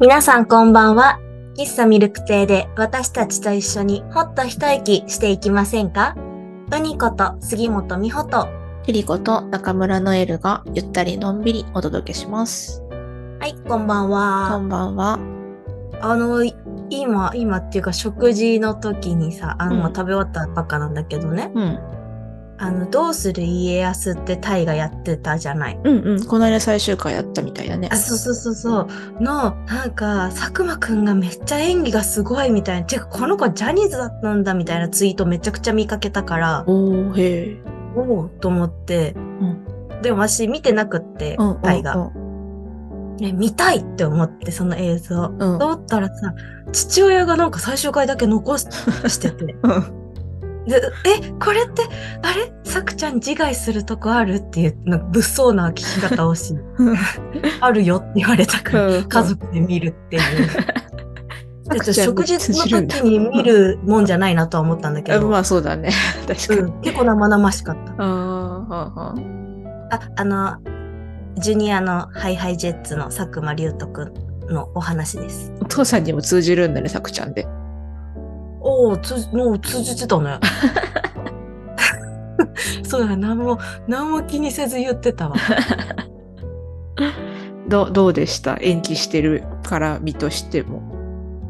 皆さんこんばんは。喫茶ミルク亭で私たちと一緒にほっと一息していきませんか？ウニこと杉本美穂と。キリコと中村ノエルがゆったりのんびりお届けします。はい、こんばんこは。んばんは。あの、い今、今っていうか食事の時にさ、あの、うんまあ食べ終わったばっかなんだけどね。うん。あの、どうする家康ってタイがやってたじゃない。うんうん。この間最終回やったみたいだねあ、。そうそうそうそう。の、なんか、佐久間くんがめっちゃ演技がすごいみたいな。てか、この子ジャニーズだったんだみたいなツイートめちゃくちゃ見かけたから、おー、へえ。おおと思って、でも私見てなくってうん。、タイが。うん。ね、見たいって思って、その映像。うん。と思ったらさ、父親がなんか最終回だけ残し してて。うん。で、え、これって、あれ？さくちゃん自害するとこあるっていう、なんか物騒な聞き方をし、あるよって言われたから、うん家族で見るっていう。食事の時に見るもんじゃないなとは思ったんだけど、あまあそうだね。確かに。うん、結構生々しかった。あ、あの、ジュニアのハイハイジェッツの佐久間龍斗くんのお話です。お父さんにも通じるんだね、さくちゃんで。おお、つ、もう通じてたね。そうだ、何も、何も気にせず言ってたわ。どどうでした？演技してるから身としても。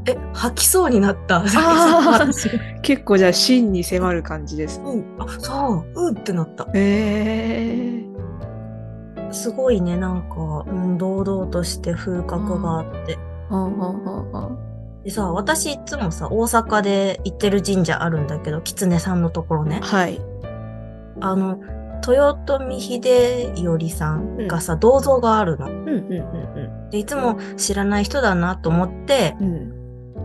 え、吐きそうになった。結構じゃあ真に迫る感じです。うん、あ、そう、うんってなった。へえ。すごいね、なんか、うん、堂々として風格があって。はあはあはあはあでさ、私いつもさ、大阪で行ってる神社あるんだけど、狐さんのところね。はい。あの、豊臣秀頼さんがさ、銅像があるの。うんうんうんで、いつも知らない人だなと思って、うん。うん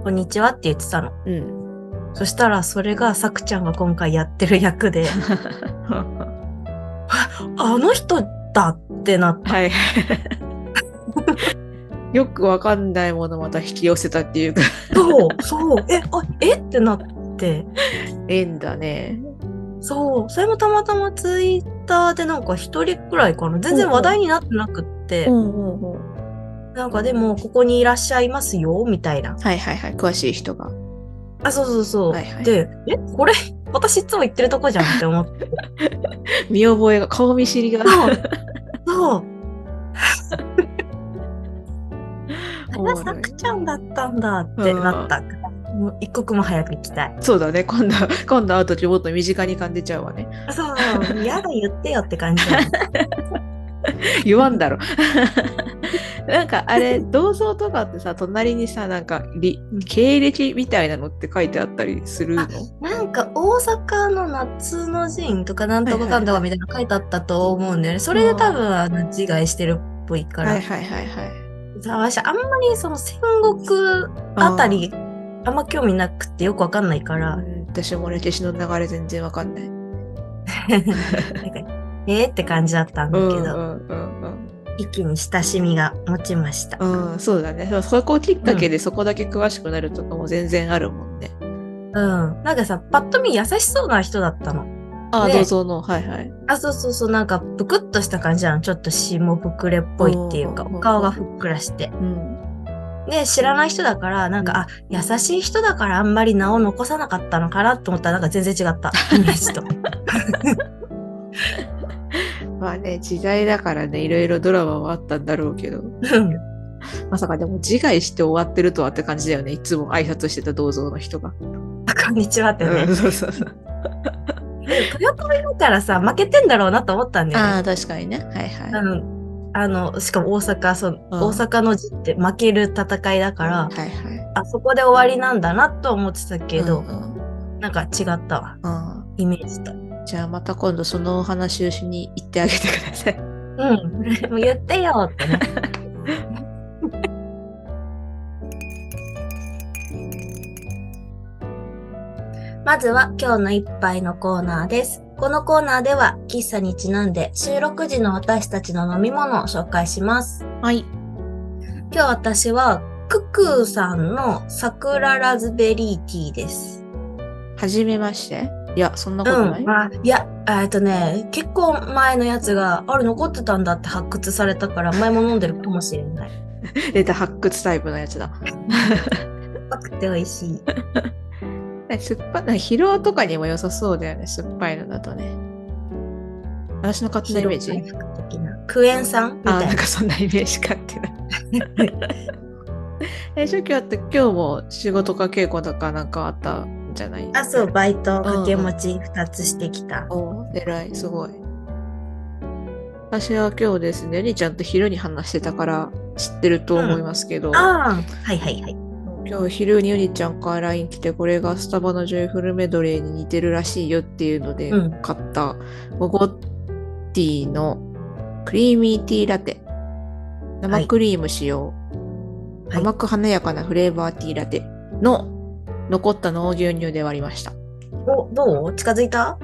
こんにちはって言ってたの。うん。そしたら、それがさくちゃんが今回やってる役で、あの人だってなった。はい。よくわかんないものまた引き寄せたっていうか、そう、そう、え、あ、え？ってなって、縁だね。そう、それもたまたまツイッターでなんか一人くらいかな。全然話題になってなくって。なんかでも、ここにいらっしゃいますよ、みたいな。はいはいはい。詳しい人が。あ、そうそうそう。はいはいで、え、これ、私いつも言ってるとこじゃんって思って。見覚えが、顔見知りが。そう。そう。あ、さくちゃんだったんだってなったから、もう一刻も早く行きたい。そうだね。今度、今度会うときもっと身近に感じちゃうわね。そう、やだ言ってよって感じ。言わんだろ。なんかあれ、銅像とかってさ、隣にさ、なんか、経歴みたいなのって書いてあったりするのなんか大阪の夏の陣とかなんとかかんとかみたいなの書いてあったと思うんだよね。それで多分あの自害してるっぽいから。はいはいはいはい。さ私あんまりその戦国あたりあんま興味なくてよくわかんないから。うん私も歴史の流れ全然わかんない。なんかえーって感じだったんだけど、うんうん一気に親しみが持ちました。うんうん。そうだね。そこきっかけでそこだけ詳しくなるとかも全然あるもんね。うん。なんかさ、パッと見優しそうな人だったの。あ銅像の。はいはい。あ、そうそうそう、なんかぷくっとした感じなの。ちょっと下膨れっぽいっていうか、うんお顔がふっくらして。うん。で、知らない人だから、なんか、あ、優しい人だからあんまり名を残さなかったのかなと思ったら、なんか全然違った。イメージと。まあね、時代だからね、いろいろドラマはあったんだろうけど。うんまさかでも自害して終わってるとはって感じだよね。いつも挨拶してた銅像の人が。こんにちはってね。うんそうそうそう。で豊臣見たらさ、負けてんだろうなと思ったんだよね。ああ、確かにね。はいはい。あの、あの、しかも大阪、そう、うん大阪の字って負ける戦いだから、はいはい。あそこで終わりなんだなと思ってたけど、うんうんなんか違ったわ。うんイメージと。じゃあまた今度そのお話をしに行ってあげてください。うん。もう言ってよってね。まずは今日の一杯のコーナーです。このコーナーでは喫茶にちなんで収録時の私たちの飲み物を紹介します。はい。今日私はククーさんの桜ラズベリーティーです。はじめまして？いや、そんなことない？うん、あいや、えっとね、結構前のやつが、あれ残ってたんだって発掘されたから、前も飲んでるかもしれない。ネタ発掘タイプのやつだ。酸っぱくて美味しい。酸っぱい、疲労とかにも良さそうだよね、酸っぱいのだとね。私の勝手なイメージクエン酸みあ、たいな。なんかそんなイメージ勝手な。え、初期あって今日も仕事か稽古とかなんかあったんじゃない？あ、そう、バイト掛け持ち2つしてきた。お偉い、すごい。私は今日ですね、りちゃんと昼に話してたから知ってると思いますけど、ああ、はいはいはい。今日昼にゆりちゃんから LINE 来て、これがスタバのジョイフルメドレーに似てるらしいよっていうのでうん買ったゴゴティーのクリーミーティーラテ。生クリーム使用、はい甘く華やかなフレーバーティーラテの残ったのを牛乳で割りました。お、どう？近づいた？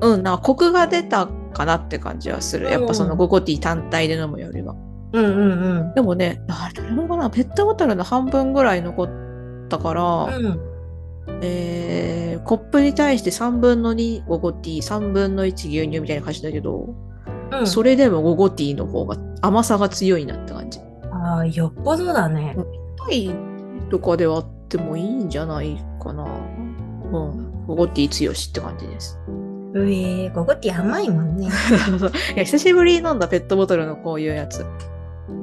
うん、なんかコクが出たかなって感じはする。やっぱそのうんゴゴティー単体で飲むよりは。うんうんでもね、あどれぐらいかなペットボトルの半分ぐらい残ったから、うん。うん。えーコップに対して3分の2ゴゴティー、3分の1牛乳みたいな感じだけど、うん、それでもゴゴティーの方が甘さが強いなって感じ。ああ、よっぽどだね。タイとかで割ってもいいんじゃないかな。うん。ゴゴティー強しって感じです。うえー、ゴゴティー甘いもんね。いや久しぶりに飲んだペットボトルのこういうやつ。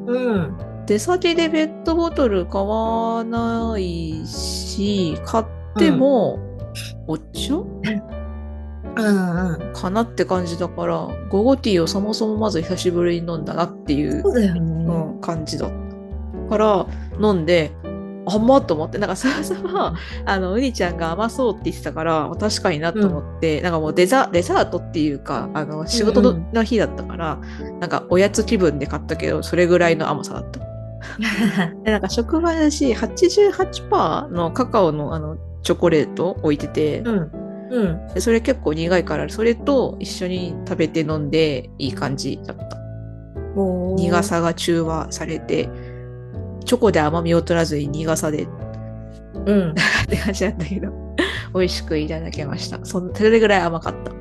うん。出先でペットボトル買わないし、買っても、お茶うんうん。かなって感じだから、ゴゴティーをそもそもまず久しぶりに飲んだなっていうそ、うだよね。うん、感じだった。から、飲んで、甘っと思って、なんかそもそも、あの、うにちゃんが甘そうって言ってたから、確かになと思って、なんかもうデザデザートっていうか、あの、仕事の,、日だったから、なんかおやつ気分で買ったけど、それぐらいの甘さだった。で、なんか職場だし、88%のカカオのあの、チョコレート置いてて、うん。うん。でそれ結構苦いから、それと一緒に食べて飲んでいい感じだった。苦。さが中和されて、チョコで甘みを取らずに苦さでっうん。て感じだったけど、美味しくいただけました。そんそれぐらい甘かった。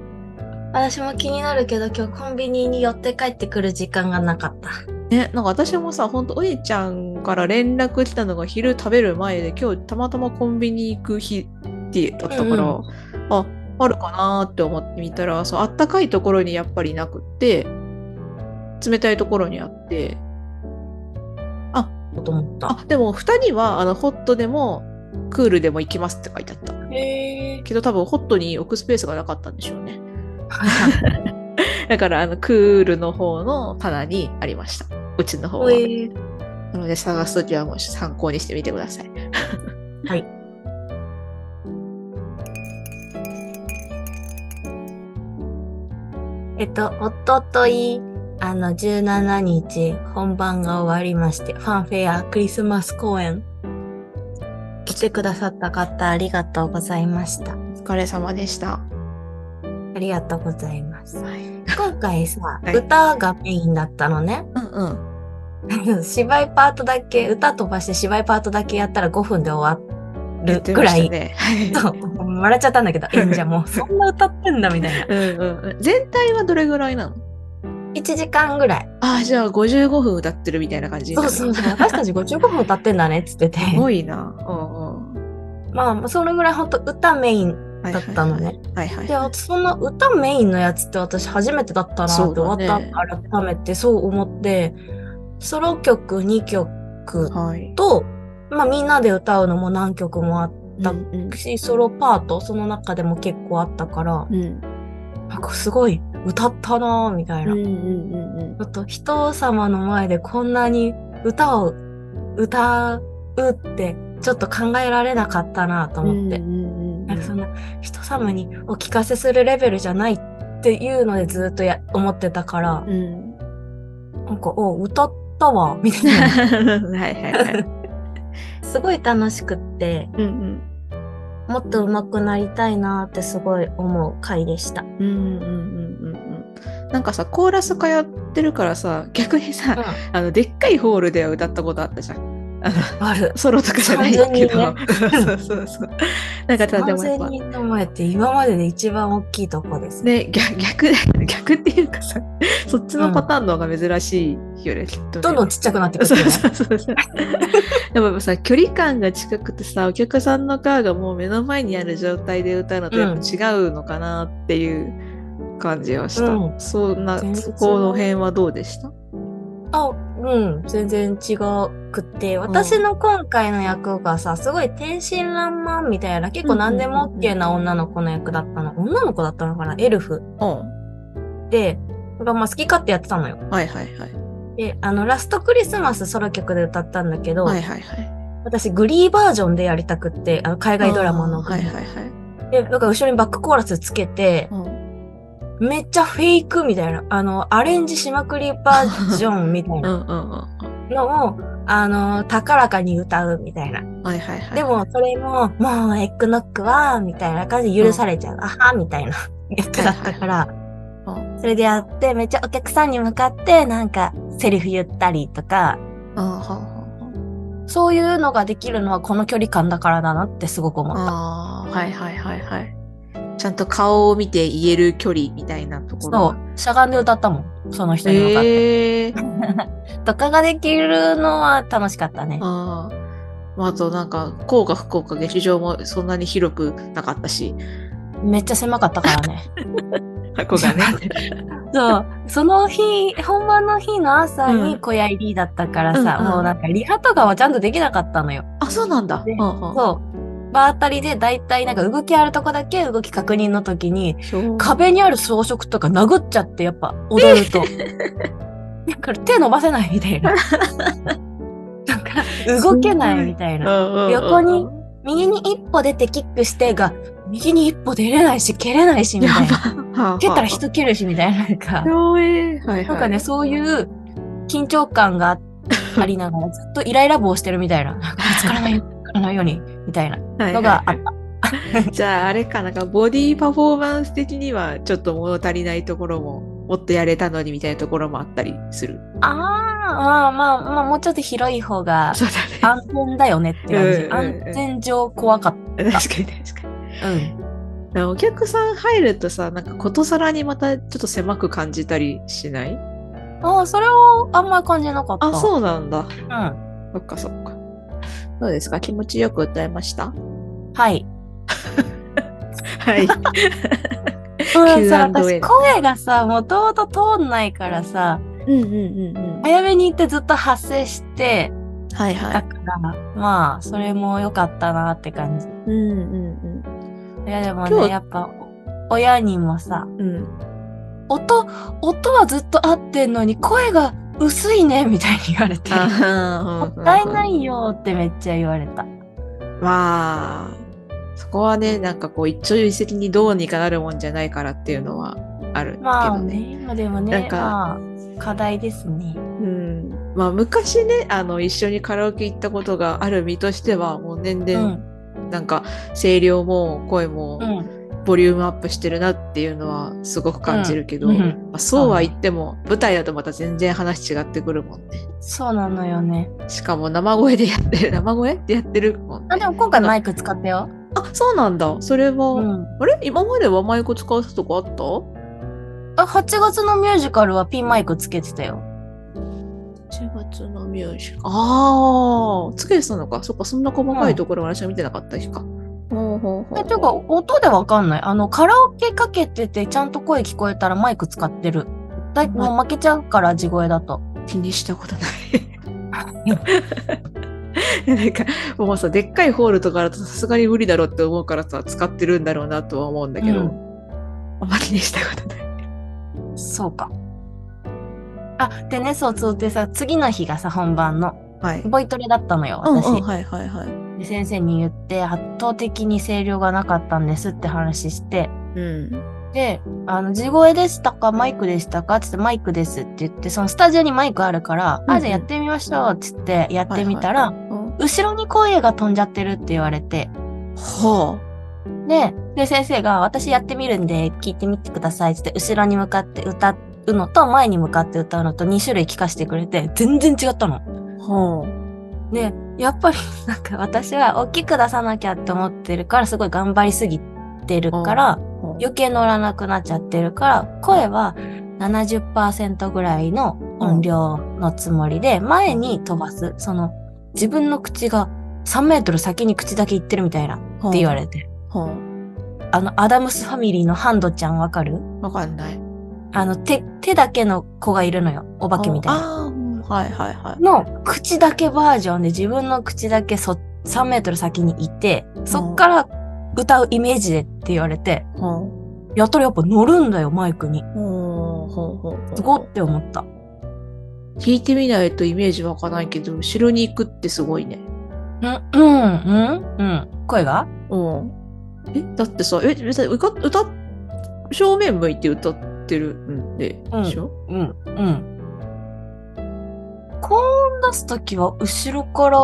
私も気になるけど、今日コンビニに寄って帰ってくる時間がなかった。ね、なんか私もさ、ほんと、おじちゃんから連絡来たのが昼食べる前で、今日たまたまコンビニ行く日ってだったから、うんうんあ、あるかなーって思ってみたら、そう、あったかいところにやっぱりなくって、冷たいところにあって、と思った。あ、でも2人は、あの、ホットでも、クールでも行きますって書いてあった。へえ。けど多分ホットに置くスペースがなかったんでしょうね。だから、あの、クールの方の棚にありました。うちの方は。なので、探すときはもう参考にしてみてください。はい。えっと、おととい、あの、17日、本番が終わりまして、ファンフェアクリスマス公演、来てくださった方、ありがとうございました。お疲れ様でした。ありがとうございます。はい。今回さ、はい歌がメインだったのね。うんうん。芝居パートだけ、歌飛ばして芝居パートだけやったら5分で終わるぐらい。ね。そう、笑っちゃったんだけど、演者も、そんな歌ってんだみたいな。うんうんうん。全体はどれぐらいなの？1時間ぐらい。ああ、じゃあ55分歌ってるみたいな感じそうそうそう。私たち55分歌ってんだねっつってて。すごいな。うんうん。まあ、それぐらい本当歌メイン。はいだったのね。はいはい。で、その歌メインのやつって私初めてだったなって終わった後改めてそう思って、ソロ曲2曲はい。と、まあみんなで歌うのも何曲もあっだうんたし、ソロパート、その中でも結構あったから、うん。なんかすごい歌ったなぁ、みたいな。うんうんうんちょっと人様の前でこんなに歌を歌うってちょっと考えられなかったなとうん。思って。うんうんうんなんかそんな人様にお聞かせするレベルじゃないっていうのでずっとや思ってたから、うん。なんか、お歌ったわ、みたいな。はいはいはい。すごい楽しくって、うんうん。もっと上手くなりたいなってすごい思う回でした。うんうんうんうんうん。なんかさ、コーラス通ってるからさ、逆にさ、あの、でっかいホールでは歌ったことあったじゃん。ある。ソロとかじゃないけど。3000そうそうそう。なんかさ、でもやっぱ3000、人の前って今までで一番大きいとこですね。ね、逆、逆、逆っていうかさ、そっちのパターンの方が珍しいよね、きっとね。どんどんちっちゃくなってくるそうよね。そうそうそう。やっぱさ、距離感が近くてさ、お客さんのカーがもう目の前にある状態で歌うのとやっぱ違うのかなっていう感じはした。うんそんな、そこの辺はどうでした？あ、うん、全然違くて、私の今回の役がさ、すごい天真爛漫みたいな、結構何でも OK な女の子の役だったの。女の子だったのかな？エルフうん。で、がまあ好き勝手やってたのよ。はいはいはい。で、あの、ラストクリスマスソロ曲で歌ったんだけど、はいはいはい。私グリーバージョンでやりたくって、あの、海外ドラマの。はいはいはい。で、だから後ろにバックコーラスつけて、うんめっちゃフェイクみたいな、あの、アレンジしまくりバージョンみたいうんな。のを、あの、高らかに歌うみたいな。はいはいはい。でも、それも、もう、エッグノックは、みたいな感じで許されちゃう。あは、みたいな役だったから、うん、それでやって、めっちゃお客さんに向かって、なんか、セリフ言ったりとか、そういうのができるのはこの距離感だからだなってすごく思った。はいはいはいはい。ちゃんと顔を見て言える距離みたいなところが。そう、しゃがんで歌ったもん。その人に向かって。ええとかができるのは楽しかったね。ああ。となんか、こうか不幸か劇場もそんなに広くなかったし、めっちゃ狭かったからね。箱がね。そう。その日、本番の日の朝うんに小屋入りだったからさ、うんうんもうなんかリハとかはちゃんとできなかったのよ。あ、そうなんだ。でうんうんそう。場当たりでだいたいなんか動きあるとこだけ動き確認の時に、壁にある装飾とか殴っちゃってやっぱ踊ると。だから手伸ばせないみたいな。なんか動けないみたいな。横に右に一歩出てキックしてが、右に一歩出れないし、蹴れないし、みたいな。な蹴ったら人蹴るし、みたいな。なんか。なんかね、そういう緊張感がありながら、ずっとイライラ棒してるみたいな。なんかぶつからないように、ぶつからないように、みたいなはいのがあった。じゃああれかなんかボディパフォーマンス的にはちょっと物足りないところももっとやれたのにみたいなところもあったりする。ああ、まあまあ、まあ、もうちょっと広い方が安全だよねって感じ。安全上怖かっね。確かに確かに。た。うん。お客さん入るとさ、なんかことさらにまたちょっと狭く感じたりしない？ああ、それはあんまり感じなかった。あ、そうなんだ。うん。そっかそっか。どうですか？気持ちよく歌えました？はい。はい。うん、さ、私声がさ、もともと通んないからさ、うんうんうんうん。早めに行ってずっと発声して、はいはだから、まあ、それも良かったなって感じ。い。うんうんいや、でもね、やっぱ、親にもさ、うん。うん。音、音はずっと合ってんのに、声が薄いね、みたいに言われて。もあったいないよってめっちゃ言われた。まあ、そこはね、なんかこう一朝一夕にどうにかなるもんじゃないからっていうのはあるけまあどね。ね、まあでもなんね、かまあ、課題ですね。うん。まあ昔ね、あの一緒にカラオケ行ったことがある身としては、もう年う々ん。なんか声量も声もうん。ボリュームアップしてるなっていうのはすごく感じるけど、うんうんまあ、そうは言っても舞台だとまた全然話違ってくるもんね。そうなのよね。しかも生声でやってる、生声でやってるもんね。あ、でも今回マイク使ったよ。あ、そうなんだ。それは、うん。あれ？今まではマイク使わせたとこあった？あ、8月のミュージカルはピンマイクつけてたよ。1月のミュージカル。ああ、つけてたのか。そっか、そんな細かいところ私は見てなかった日か。ほうほうほうえ、ていうか、音でわかんない。あの、カラオケかけてて、ちゃんと声聞こえたらマイク使ってる。だいもう負けちゃうから、地声だと。気にしたことない。なんか、もうさ、でっかいホールとかだとさすがに無理だろうって思うからさ、使ってるんだろうなとは思うんだけど、うんあんま気にしたことない。そうか。あ、でね、そうそうでさ、次の日がさ、本番の、はい。ボイトレだったのよ、私。うんうん、はいはいはい。で先生に言って、圧倒的に声量がなかったんですって話して、うん。で、あの、地声でしたかマイクでしたかって言って、マイクですって言って、そのスタジオにマイクあるから、うんうんあ、じゃあやってみましょうって言って、やってみたら、うん後ろに声が飛んじゃってるって言われて、はで、で、先生が、私やってみるんで、聞いてみてくださいって言って、後ろに向かって歌うのと、前に向かって歌うのと2種類聞かせてくれて、全然違ったの。あ。はで、やっぱり、なんか私は大きく出さなきゃって思ってるから、すごい頑張りすぎてるから、あ。余計乗らなくなっちゃってるから、声は70%ぐらいの音量のつもりで、前に飛ばす。その、自分の口が3メートル先に口だけ行ってるみたいなって言われて。はあの、アダムスファミリーのハンドちゃんわかる？あ、わかんない。あの、手、手だけの子がいるのよ。お化けみたいな。はいはいはい。の、口だけバージョンで自分の口だけそ、3メートル先にいて、そっから歌うイメージでって言われて、はやったらやっぱ乗るんだよ、マイクに。すごって思った。聞いてみないとイメージわかないけど、後ろに行くってすごいね。うん、うん、うん、うん。声が？うん。え、だってさ、え、別に歌、歌、正面向いて歌ってるんで、うんでしょ？うん、うん。高音出すときは後ろから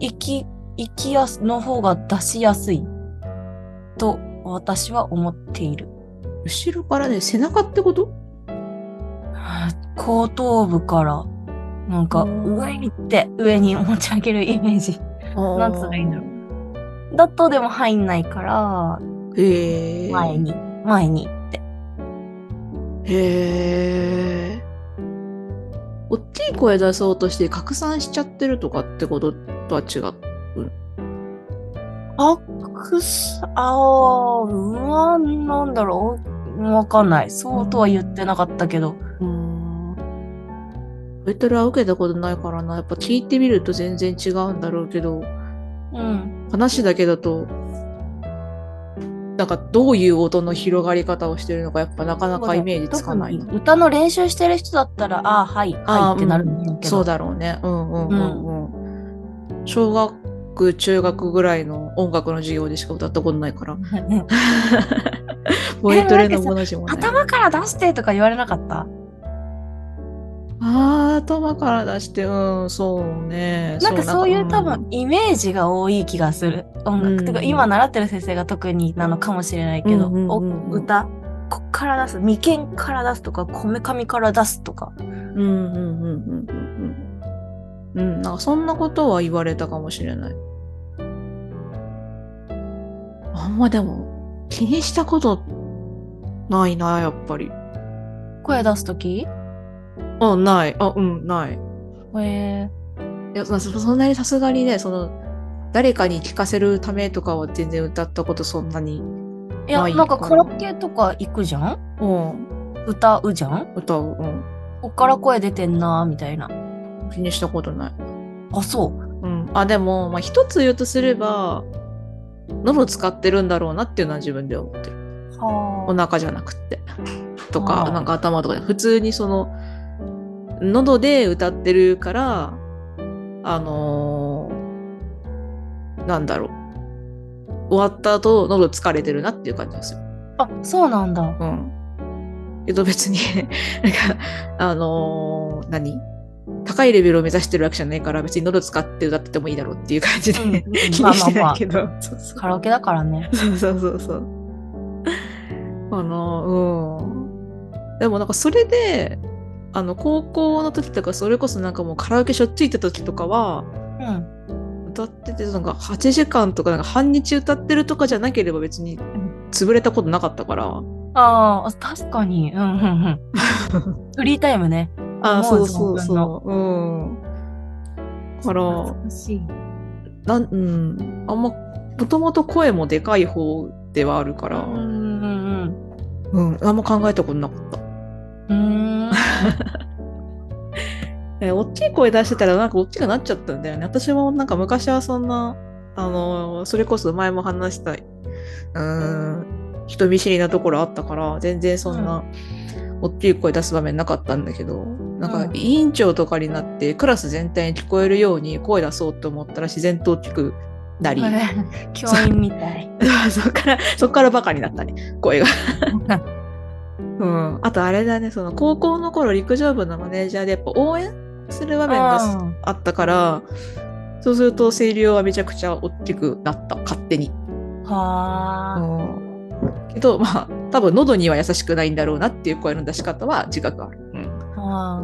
行き、行きやす、の方が出しやすいと私は思っている。後ろからね、背中ってこと？後頭部から、なんかうん上に行って上に持ち上げるイメージ。なんつったらいいんだろう。だとでも入んないから。前に、前にって。へえ。大きい声出そうとして拡散しちゃってるとかってこととは違う？あくさ、あー、うわ、なんだろう。わかんない。そうとは言ってなかったけど。うーん。ベトルは受けたことないからな。やっぱ聞いてみると全然違うんだろうけど、うん。話だけだと、なんかどういう音の広がり方をしてるのかやっぱなかなかイメージつかない歌の練習してる人だったら、ああ、はい、はいってなるんだけど。そうだろうね。うんうんうんうん。小学、中学ぐらいの音楽の授業でしか歌ったことないから。ボイトレのもの字も。頭から出してとか言われなかった？あー頭から出して、うん、そうね。なんかそういう多ん分イメージが多い気がする。音楽。うんてか今習ってる先生が特になのかもしれないけど、うんうん歌こっから出す。眉間から出すとか、こめかみから出すとか。うんうんうんうんうんうん。うん、なんかそんなことは言われたかもしれない。あんまでも気にしたことないな、やっぱり。声出すときあ、ない。あ、うん、ない。へえいや、そそんなにさすがにね、その、誰かに聞かせるためとかは全然歌ったことそんなに。いや、ないなんかカラオケとか行くじゃん？うん、歌うじゃん？歌う。うん。こっから声出てんなみたいな。気にしたことない。あ、そう。うん。あ、でも、まあ、一つ言うとすれば、喉使ってるんだろうなっていうのは自分で思ってる。おは腹じゃなくって。とあか、ーなんか頭とかで、普通にその、喉で歌ってるから、あのーなんだろう。終わった後、喉疲れてるなっていう感じですよ。あ。あ、そうなんだ。うん。けど別に、なんか、あのー何？高いレベルを目指してるわけじゃないから、別に喉使って歌っててもいいだろうっていう感じで、気にしてないけど。そうそうカラオケだからね。そうそうそうそう。あの、うん。でもなんかそれで、あの、高校の時とか、それこそなんかもうカラオケしょっちゅう行った時とかは、うん。歌ってて、なんか8時間とか、なんか半日歌ってるとかじゃなければ別に潰れたことなかったから。ああ、確かに。うん、うん、うん。フリータイムね。あ思そうそうそう。うん。だから。なん、うん。あんま、もともと声もでかい方ではあるから、うん、うん、うん。あんま考えたことなかった。うん。大きい声出してたらなんか大きくなっちゃったんだよね。私もなんか昔はそんな、あのそれこそ前も話した、うーん、人見知りなところあったから、全然そんな、大きい声出す場面なかったんだけど、なんかうん委員長とかになって、クラス全体に聞こえるように声出そうと思ったら自然と大きくなり、教員みたい。そっから、そっからバカになったね、声が。うん。あとあれだね、その高校の頃陸上部のマネージャーでやっぱ応援する場面がすああったから、そうすると声量はめちゃくちゃ大きくなった、勝手に。ーはあ。うんけど、まあ、多分喉には優しくないんだろうなっていう声の出し方は自覚ある。うん、だは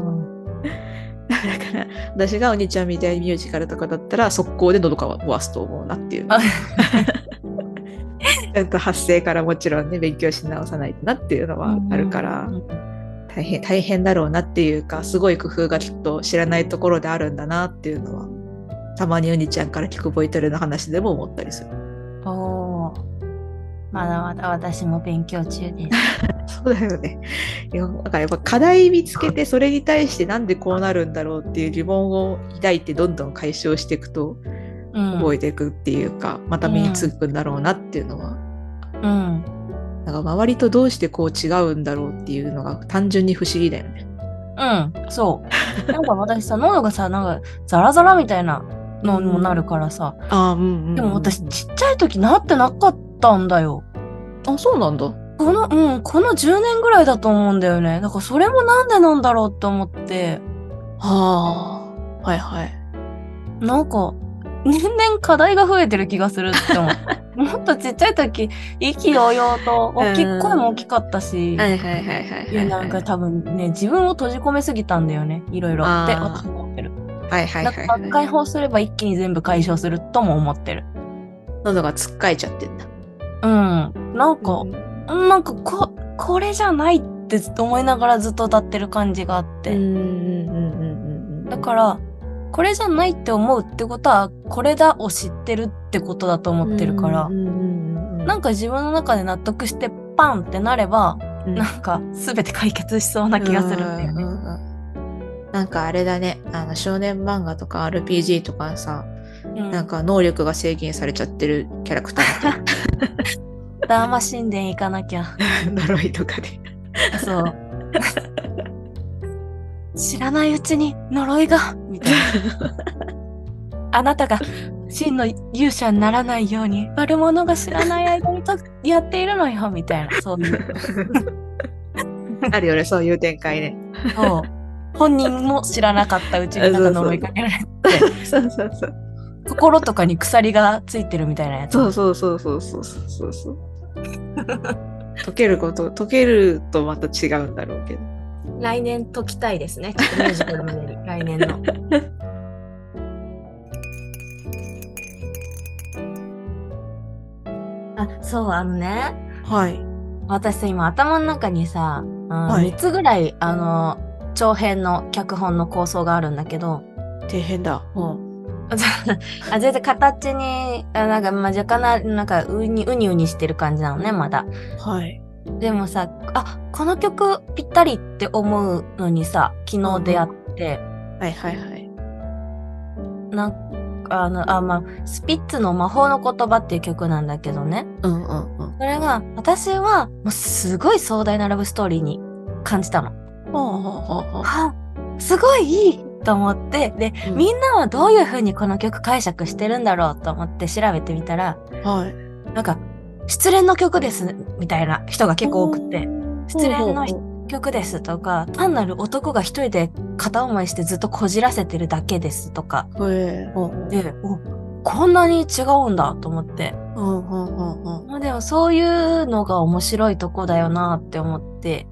から、私がお兄ちゃんみたいにミュージカルとかだったら、速攻で喉壊すと思うなっていう。と発声からもちろんね、勉強し直さないとなっていうのはあるから。うん大変大変だろうなっていうかすごい工夫がきっと知らないところであるんだなっていうのはたまにうにちゃんから聞くボイトレの話でも思ったりする。おーまだまだ私も勉強中です。そうだよね。いやなんかやっぱ課題見つけてそれに対してなんでこうなるんだろうっていう疑問を抱いてどんどん解消していくとうん。覚えていくっていうか、また身につくんだろうなっていうのは、うん。なんか周りとどうしてこう違うんだろうっていうのが単純に不思議だよね。うん。そう。なんか私さ、喉がさ、なんかザラザラみたいなのにもなるからさ。ああ、うんうん、でも私ちっちゃい時なってなかったんだよ。あ、そうなんだ。この、うん、この10年ぐらいだと思うんだよね。だからそれもなんでなんだろうって思って、はあ。はいはい。なんか、年々課題が増えてる気がするって思う。もっとちっちゃい時、意気揚々と、大きいうん声も大きかったし、はいはいはいはいなんか多分ね、自分を閉じ込めすぎたんだよね。いろいろ。って私も思ってる。はいはいだはいはい。解放すれば一気に全部解消するとも思ってる。喉がつっかえちゃってんだ。うん。なんか、なんかこ、これじゃないってずっと思いながらずっと歌ってる感じがあって。うんうんうんうんうん。だから、これじゃないって思うってことは、これだを知ってるってことだと思ってるからなんか自分の中で納得してパンってなれば、うんなんか全て解決しそうな気がするんだよね。なんかあれだね、あの少年漫画とか RPG とかさ、うんなんか能力が制限されちゃってるキャラクターダーマ神殿行かなきゃ。呪いとかで。そう。知らないうちに呪いが、みたいな。あなたが真の勇者にならないように悪者が知らない間にとやっているのよ、みたいな。そういう。あるよね、そういう展開ね。そう。本人も知らなかったうちになんか呪いかけられて、そうそうそう。心とかに鎖がついてるみたいなやつ。そうそうそうそうそうそうそう。解けること、解けるとまた違うんだろうけど。来年解きたいですね。ちょっとミュージカルのより、来年の。あ、そう、あのね、はい。私さ、今頭の中にさ、あはい3つぐらい、あの、長編の脚本の構想があるんだけど、底辺だ。うん。あ全然形に、あなんか、まあ、若干な、なんか、うに、うにうにしてる感じなのね、まだ。はい。でもさ、あ、この曲ぴったりって思うのにさ、昨日出会って、はいはいはい。なんか、あの、あ、まあ、スピッツの魔法の言葉っていう曲なんだけどね。うんうんうん。それが、私は、もうすごい壮大なラブストーリーに感じたの。ほうほうほうほうあ、すごいいいと思って、で、うんみんなはどういう風にこの曲解釈してるんだろうと思って調べてみたら、はい。なんか、失恋の曲です、みたいな人が結構多くて、失恋の曲ですとか、単なる男が一人で片思いしてずっとこじらせてるだけですとか、で、お、こんなに違うんだと思って。まあでもそういうのが面白いとこだよなって思って。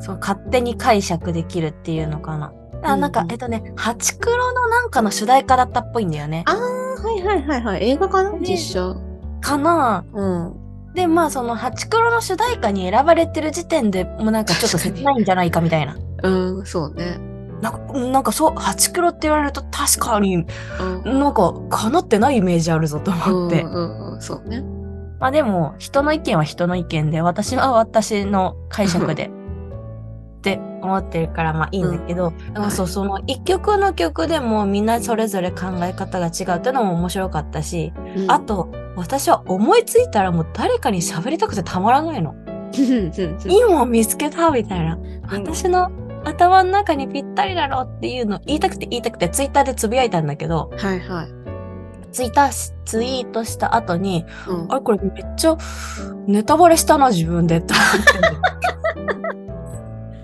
そう勝手に解釈できるっていうのかな。あ、なんか、うんうんえっとね、ハチクロのなんかの主題歌だったっぽいんだよね。ああ、はいはいはいはい。映画かな？ね実写。かなうん。で、まあそのハチクロの主題歌に選ばれてる時点でもうなんかちょっと切ないんじゃないかみたいな。うん、そうね。なんか、うんなんかそう、ハチクロって言われると確かにうん。なんか、かなってないイメージあるぞと思って。うんうんうん、そうね。まあでも、人の意見は人の意見で、私は私の解釈で、って思ってるから、まあいいんだけど、でもそう、その一曲の曲でもみんなそれぞれ考え方が違うっていうのも面白かったし、うんあ、と、私は思いついたらもう誰かに喋りたくてたまらないの。いいもん見つけたみたいな。私の頭の中にぴったりだろうっていうの言いたくて言いたくてツイッターでつぶやいたんだけど、はいはい。ツイッターしツイートした後に、うんあれこれめっちゃネタバレしたな自分でって。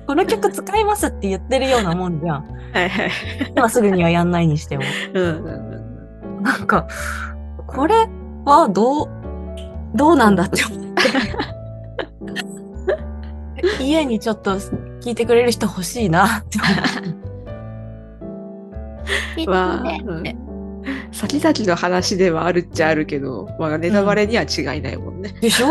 この曲使いますって言ってるようなもんじゃん。はいはい。今すぐにはやんないにしても。うん。なんか、これはどう、どうなんだって思って。家にちょっと聞いてくれる人欲しいなって思って。先々の話ではあるっちゃあるけど、まあ、ネタバレには違いないもんね。でしょ？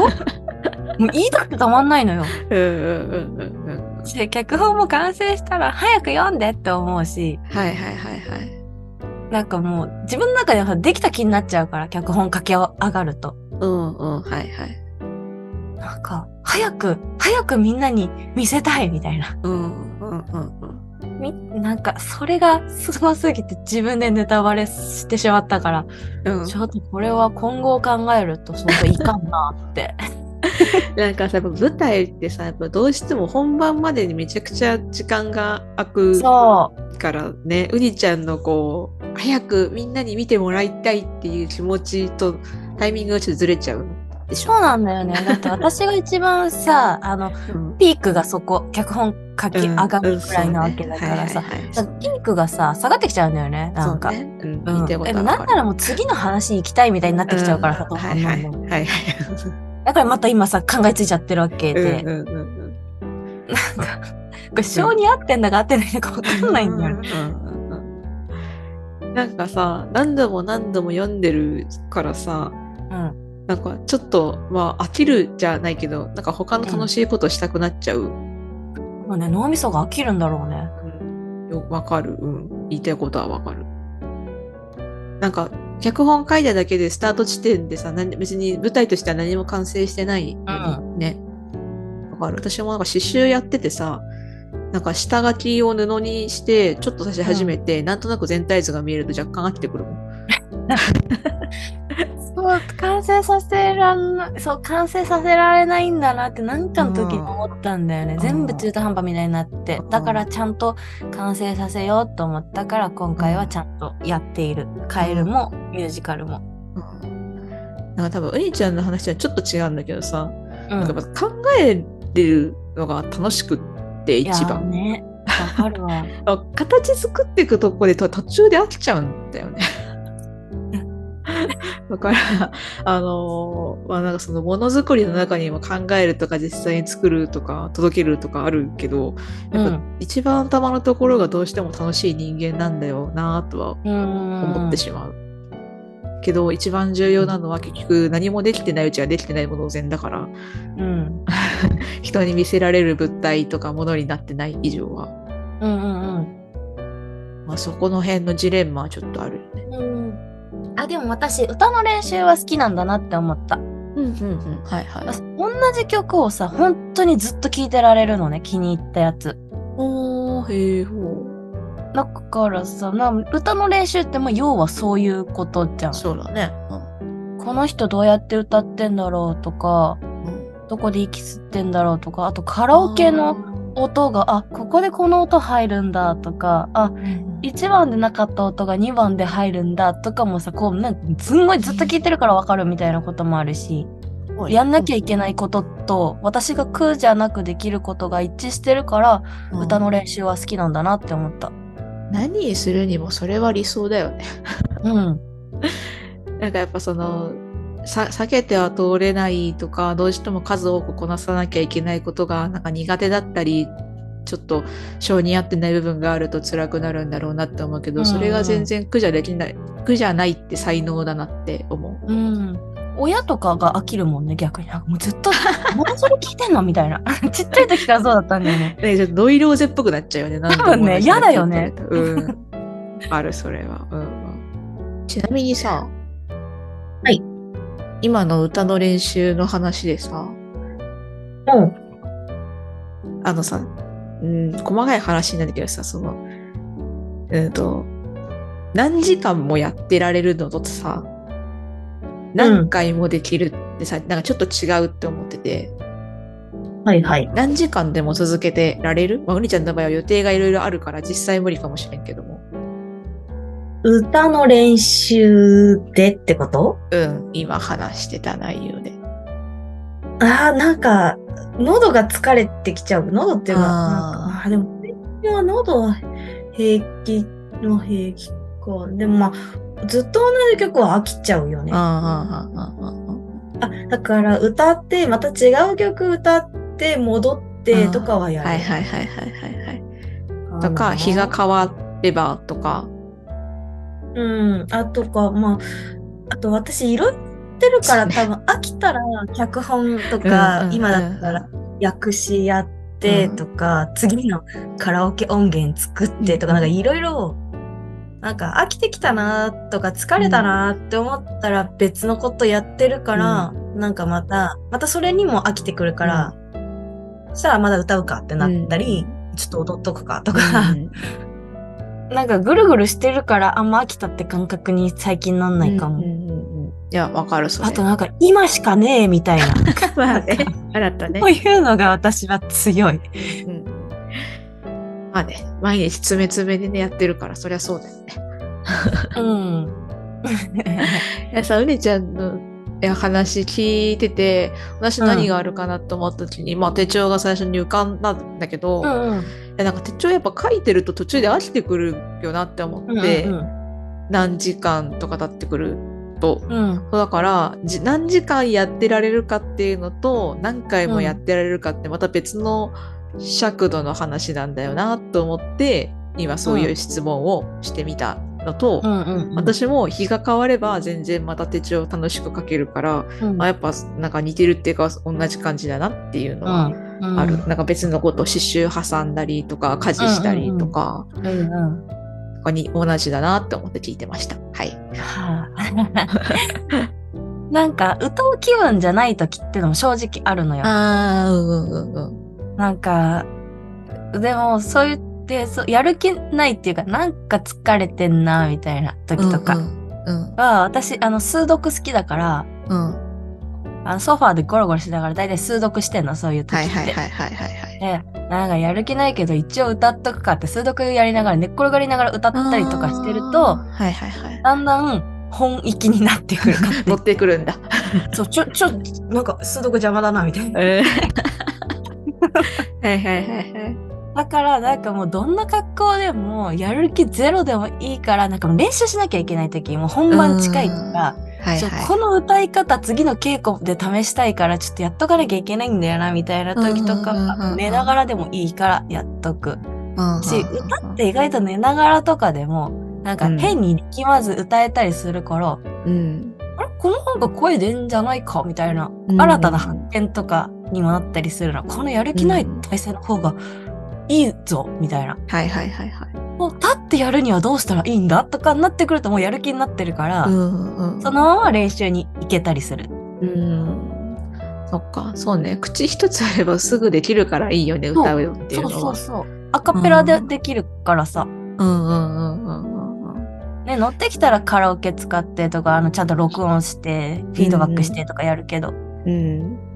もう言いたくてたまんないのよ。うんうんうんうん。で脚本も完成したら早く読んでって思うし、はいはいはいはい。なんかもう自分の中ではできた気になっちゃうから、脚本書き上がると。うんうんはいはい。なんか、早く、早くみんなに見せたいみたいな。うんうんうんうん。みなんか、それがすごすぎて自分でネタバレしてしまったから、うんちょっとこれは今後を考えると、そういかんなって。なんかさ、やっぱ舞台ってさ、やっぱどうしても本番までにめちゃくちゃ時間が空くそからね、うにちゃんのこう、早くみんなに見てもらいたいっていう気持ちとタイミングがちょっとずれちゃう。そうなんだよね。だって私が一番さ、あの、うんピークがそこ、脚本書き上がるくらいなわけだからさ。ピークがさ、下がってきちゃうんだよね。なんか。そうね。うん、うん、言いたいことえはわかるなんならもう次の話行きたいみたいになってきちゃうからさ、んどんはいはいはいはい。だからまた今さ、考えついちゃってるわけで、うんうんうんうんなんか、これ性に合ってんだか合ってないのか分かんないんだよね。なんかさ何度も何度も読んでるからさうん。なんかちょっとまあ飽きるじゃないけどなんか他の楽しいことしたくなっちゃう。もうね、脳みそが飽きるんだろうね。うんよわかる、うん。言いたいことはわかる。なんか脚本書いただけでスタート地点でさ何別に舞台としては何も完成してないね。わかる。私もなんか刺繍やっててさなんか下書きを布にしてちょっと差し始めて、なんとなく全体図が見えると若干飽きてくるもん。そう、完成させらんな、そう、完成させられないんだなって何かの時に思ったんだよね。ん全部中途半端みたいになってう。んだからちゃんと完成させようと思ったから、今回はちゃんとやっている。カエルもミュージカルも。なんか多分うにちゃんの話はちょっと違うんだけどさ、うん。なんか考えてるのが楽しくって一番。ね。わかるわ。あ形作っていくとこでと途中で飽きちゃうんだよね。だから、あのーまあなんかそのものづくりの中にも考えるとか実際に作るとか届けるとかあるけど、やっぱうん一番頭のところがどうしても楽しい人間なんだよなとはうん。思ってしまう。けど一番重要なのは結局何もできてないうちはできてないも同然だからうん。人に見せられる物体とかものになってない以上は、うんうんまあ、そこの辺のジレンマはちょっとあるよね。うん。うん。あ、でも私、歌の練習は好きなんだなって思った。うんうんうん。はいはい。私同じ曲をさ、本当にずっと聴いてられるのね、気に入ったやつ。おー、へえ、ほだからさ、な歌の練習ってもう要はそういうことじゃんう。。そうだね。この人どうやって歌ってんだろうとか、うん。どこで息吸ってんだろうとか、あとカラオケの音が、あ、ここでこの音入るんだとか、あ、1番でなかった音が2番で入るんだとかもさ、こう、なんかすんごいずっと聞いてるからわかるみたいなこともあるし、やんなきゃいけないことと、私が苦じゃなくできることが一致してるから、うん歌の練習は好きなんだなって思った。何するにもそれは理想だよね。うん。なんかやっぱその、さ避けては通れないとか、どうしても数多くこなさなきゃいけないことがなんか苦手だったり、ちょっと性に合ってない部分があると辛くなるんだろうなって思うけど、うんそれが全然苦じゃできない、苦じゃないって才能だなって思う。うん。親とかが飽きるもんね、逆に。もうずっと、何それ聞いてんの？みたいな。ちっちゃい時からそうだったんだよね。ね、ちょっとノイローゼっぽくなっちゃうよね。多分ね嫌だよね。うん。ある、それは。うんうん。ちなみにさ、はい。今の歌の練習の話でさ、うん。あのさ、うん、細かい話なんだけどさ、その、うんと、何時間もやってられるのとさ、何回もできるってさ、なんかちょっと違うって思ってて、はいはい。何時間でも続けてられる？まあ、うにちゃんの場合は予定がいろいろあるから実際無理かもしれんけども。歌の練習でってこと？うん、今話してた内容で。ああ、なんか、喉が疲れてきちゃう。喉っていうか、あーなんか、あーでも、は喉は平気の平気か。でもまあ、ずっと同じ曲は飽きちゃうよね。あだから歌って、また違う曲歌って、戻ってとかはやる。はいはいはいはいはいはい。あとか、日が変わればとか。うん。あとか、まあ、あと私、いろいろってるから多分飽きたら脚本とか、うんうん今だったら訳詞やってとか、次のカラオケ音源作ってとか、うんなんかいろいろ、なんか飽きてきたなとか疲れたなって思ったら別のことやってるから、なんかまた、またそれにも飽きてくるから、そしたらまだ歌うかってなったり、ちょっと踊っとくかとか、うん なんかぐるぐるしてるからあんま飽きたって感覚に最近なんないかも。うんうんうんうんいや、わかる、それ。あとなんか今しかねえみたいな。まあね、あなたねこ。ういうのが私は強い。うんまあね、毎日詰め詰めでね、やってるから、そりゃそうだよね。うん。いやさ、うねちゃんの話聞いてて、私何があるかなと思った時に、まあ手帳が最初に浮かんだんだけど、いうん。やなんか手帳やっぱ書いてると途中で飽きてくるよなって思って、うん何時間とか経ってくると。うん。だからじ何時間やってられるかっていうのと何回もやってられるかってまた別の尺度の話なんだよなと思って今そういう質問をしてみたのと、うんうん私も日が変われば全然また手帳楽しく書けるから、うんあやっぱなんか似てるっていうか同じ感じだなっていうのはある、なんか別のこと刺繍挟んだりとか家事したりとか,、うんうんとかに同じだなって思って聞いてました。はい。はあ なんか歌う気分じゃない時ってのも正直あるのよ。ああ、うんうんうんうん。なんか、でもそう言ってそうやる気ないっていうかなんか疲れてんなみたいな時とかうんは、私あの数読好きだからうん。うん。あのソファーでゴロゴロしながら大体数読してんのそういう時って。はいはいはいはいはいはい。で、なんかやる気ないけど一応歌っとくかって数読やりながら寝っ転がりながら歌ったりとかしてると、はいはいはい。だんだん本域になってくる。乗ってくるんだ。そう、ちょ、ちょ、なんか数読邪魔だな、みたいな。はいはいはいはい。だから、なんかもうどんな格好でも、やる気ゼロでもいいから、なんかもう練習しなきゃいけない時もう本番近いから、そうはいはい。この歌い方次の稽古で試したいからちょっとやっとかなきゃいけないんだよなみたいな時とか寝ながらでもいいからやっとくうんし歌って意外と寝ながらとかでもなんかうん変に力まず歌えたりするから、うん。あれこの方が声出んじゃないかみたいなうん新たな発見とかにもなったりするのこのやる気ない体勢の方がいいぞみたいなはいはいはいはい。もう立ってやるにはどうしたらいいんだとかになってくるともうやる気になってるから、うんうん。そのまま練習に行けたりする。うん。そっか、そうね。口一つあればすぐできるからいいよね、そう歌うよっていうそうのは。そうそう。アカペラでできるからさ。うんうんうんうんうんうん。ね、乗ってきたらカラオケ使ってとか、あの、ちゃんと録音して、フィードバックしてとかやるけど。うん。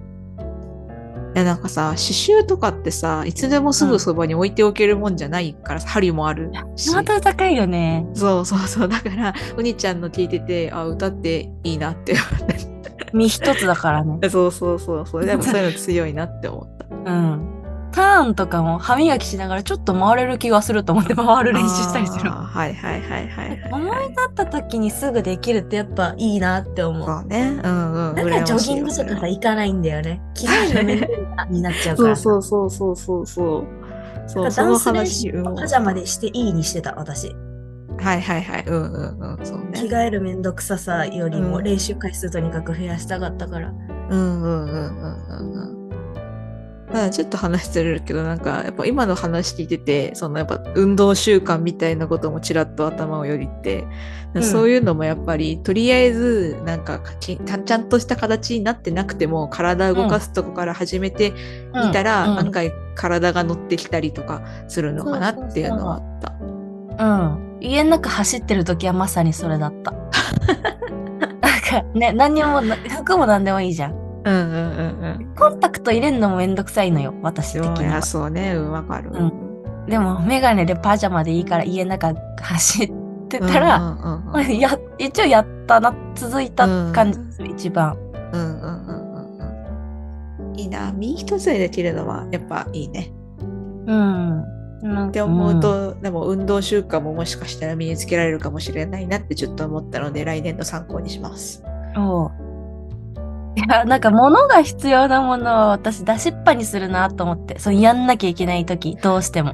いやなんかさ、刺繍とかってさ、いつでもすぐそばに置いておけるもんじゃないから、針もあるし。ハードル高いよね。そうそうそう。だから、お兄ちゃんの聞いてて、あ、歌っていいなって思って。身一つだからね。そうそうそうそう。でもそういうの強いなって思った。うん。ターンとかも歯磨きしながらちょっと回れる気がすると思って回る練習したりする。はいはいはいはいはい。思い立った時にすぐできるってやっぱいいなって思う。そうね。うんうん。だからジョギングとかさ、行かないんだよね。着替えるのめんどいなになっちゃうから。そうそうそうそうそうそう。ダンス練話。習うんパジャマでしていいにしてた、私。はいはいはい。うんうんうん。そうね。着替えるめんどくささよりもうん練習回数とにかく増やしたかったから。うんうんうんうんうんうん。ちょっと話してるけどなんかやっぱ今の話聞いててそのやっぱ運動習慣みたいなこともちらっと頭をよぎって、うんそういうのもやっぱりとりあえずなんかきちゃんとした形になってなくても体を動かすとこから始めてみたら、うん案外体が乗ってきたりとかするのかなっていうのはあった。うん。家の中走ってる時はまさにそれだった。なんかね、何にもな、服も何でもいいじゃん。うんうんうんうん。コンタクト入れるのもめんどくさいのよ、私的にはそうね、うん、わかる。うんでも、メガネでパジャマでいいから家の中走ってたら、うんうんうんうんや、一応やったな、続いた感じです、一番。うんうんうんうんうん。いいな、身一つでできるのはやっぱいいね。うん。って思うと、でも運動習慣ももしかしたら身につけられるかもしれないなってちょっと思ったので来年の参考にします。おういや、なんか物が必要なものは私出しっぱにするなと思って。そう、やんなきゃいけないとき、どうしても。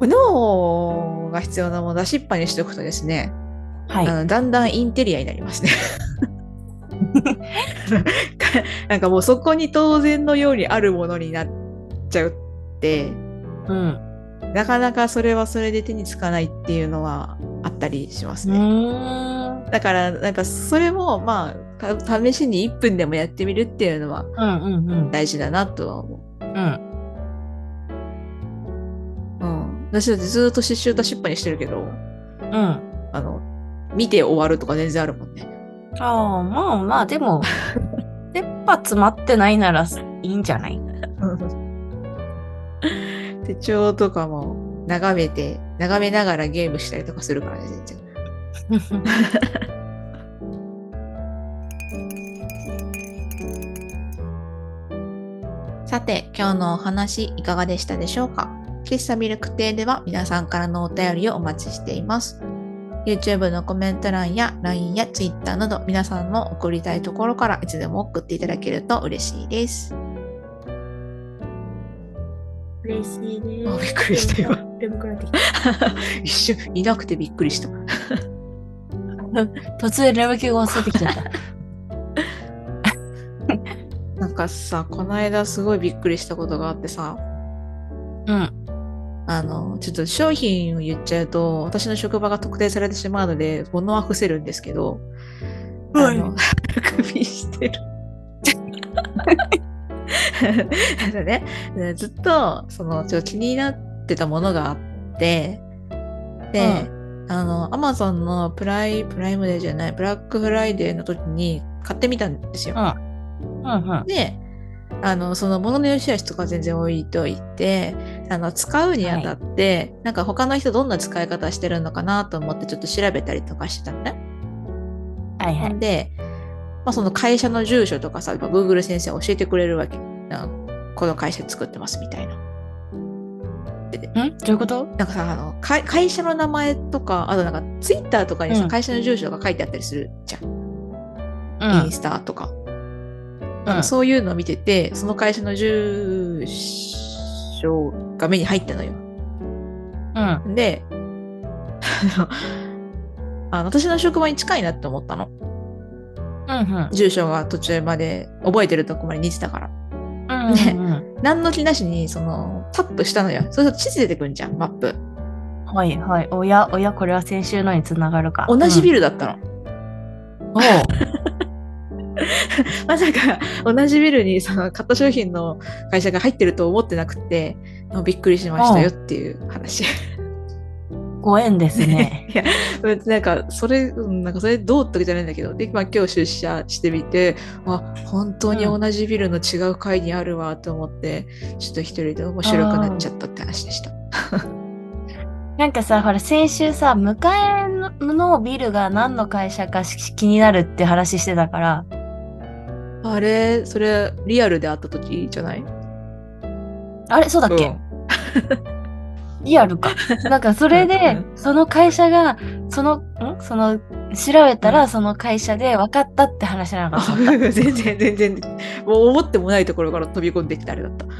脳が必要なものを出しっぱにしておくとですね、はい。あのだんだんインテリアになりますね。なんかもうそこに当然のようにあるものになっちゃうって、うん。なかなかそれはそれで手につかないっていうのはあったりしますうね。だから、やっぱそれも、まあ、た試しに1分でもやってみるっていうのはうんうんうん。大事だなとは思うん。う。うん。私だってずっと刺繍としっぱにしてるけど、うん。あの、見て終わるとか全然あるもんね。ああ、まあまあ、でも、切羽詰まってないならいいんじゃない？手帳とかも眺めて、眺めながらゲームしたりとかするからね、全然。さて、今日のお話いかがでしたでしょうか？喫茶ミルク亭では皆さんからのお便りをお待ちしています。YouTube のコメント欄や LINE や Twitter など皆さんの送りたいところからいつでも送っていただけると嬉しいです。嬉しいねあびっくりした今眠くなってきた。一瞬いなくてびっくりした。突然眠気が襲ってきちゃった。なんかさ、この間すごいびっくりしたことがあってさ、うん。あの、ちょっと商品を言っちゃうと、私の職場が特定されてしまうので、物は伏せるんですけど、はいあの、首してる。ね、ずっと、その、ちょっと気になってたものがあって、で、あの、アマゾンのプライ、プライムデーじゃない、ブラックフライデーの時に買ってみたんですよ。うんうん。で、あの、その物の良し悪しとか全然置いといて、あの、使うにあたって、なんか他の人どんな使い方してるのかなと思ってちょっと調べたりとかしてたのね。はいはい。で、まあその会社の住所とかさ、Google 先生教えてくれるわけ。この会社作ってますみたいな。ん？どういうこと？なんかさ、あの、会会社の名前とか、あとなんか Twitter とかにさ、うん会社の住所が書いてあったりするじゃん。うんイン。スタとか。うんそういうのを見てて、その会社の住所が目に入ったのよ。うん。で、あの私の職場に近いなって思ったの。うんうん。住所が途中まで覚えてるとこまで似てたから。うんねうん何の気なしに、その、タップしたのよ。そうすると地図出てくんじゃん、マップ。はいはい。おや、おや、これは先週のにつながるか。同じビル。ルだったの。おう まさか、同じビルにその買った商品の会社が入ってると思ってなくて、びっくりしましたよっていう話。ご縁ですね。いや、なんか、それ、うんなんか、それどうってわけじゃないんだけど、で、まあ、今日出社してみて、あ、本当に同じビルの違う階にあるわと思って、ちょっと一人で面白くなっちゃったって話でした。なんかさ、ほら、先週さ、向かいのビルが何の会社かし気になるって話してたから、あれ、それ、リアルで会った時じゃない？あれ？そうだっけ、うん。リアルか。なんかそれでう、その会社が、その、ん？その、調べたらその会社で分かったって話なのかと思った。全然、全然、もう思ってもないところから飛び込んできたあれだった。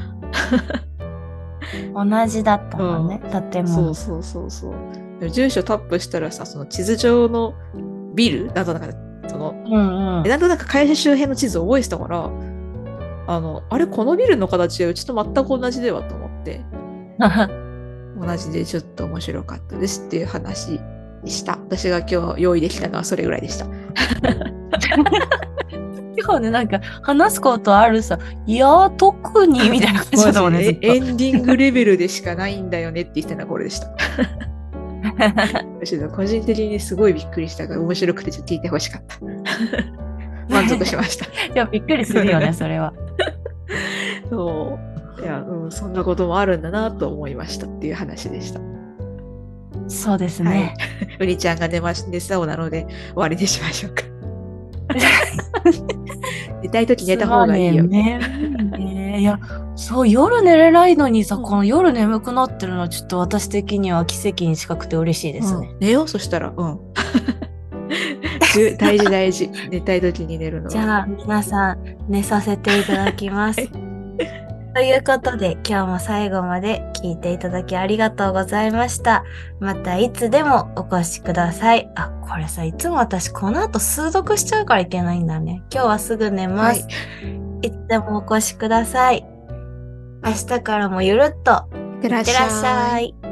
同じだったもんね、建物。そうそうそうそう。住所タップしたらさ、その地図上のビル？だとなんか、その、うんうんで。なんとなく会社周辺の地図を覚えてたから、あの、あれ、このビルの形はうちと全く同じではと思って、同じでちょっと面白かったですっていう話でした。私が今日用意できたのはそれぐらいでした。今日ね、なんか話すことあるさ、いやー、特にみたいな感じだもんね、エンディングレベルでしかないんだよねって言ってたのはこれでした。ちょっと個人的にすごいびっくりしたから面白くてちょっと聞いてほしかった。満足しました。いや、びっくりするよね、それは。そう。いや、うん、そんなこともあるんだなと思いましたっていう話でした。そうですね。うにちゃんが寝まし寝そうなので終わりにしましょうか。寝たいとき寝た方がいいよ。ねねいや、そう夜寝れないのにさ、この夜眠くなってるのはちょっと私的には奇跡に近くて嬉しいですね、うん、寝ようそしたら。うん。大事大事。寝たい時に寝るのじゃあ皆さん寝させていただきます、ということで今日も最後まで聞いていただきありがとうございました。またいつでもお越しください。あこれさいつも私この後数読しちゃうからいけないんだね。今日はすぐ寝ます、はい、いつでもお越しください。明日からもゆるっといってらっしゃい。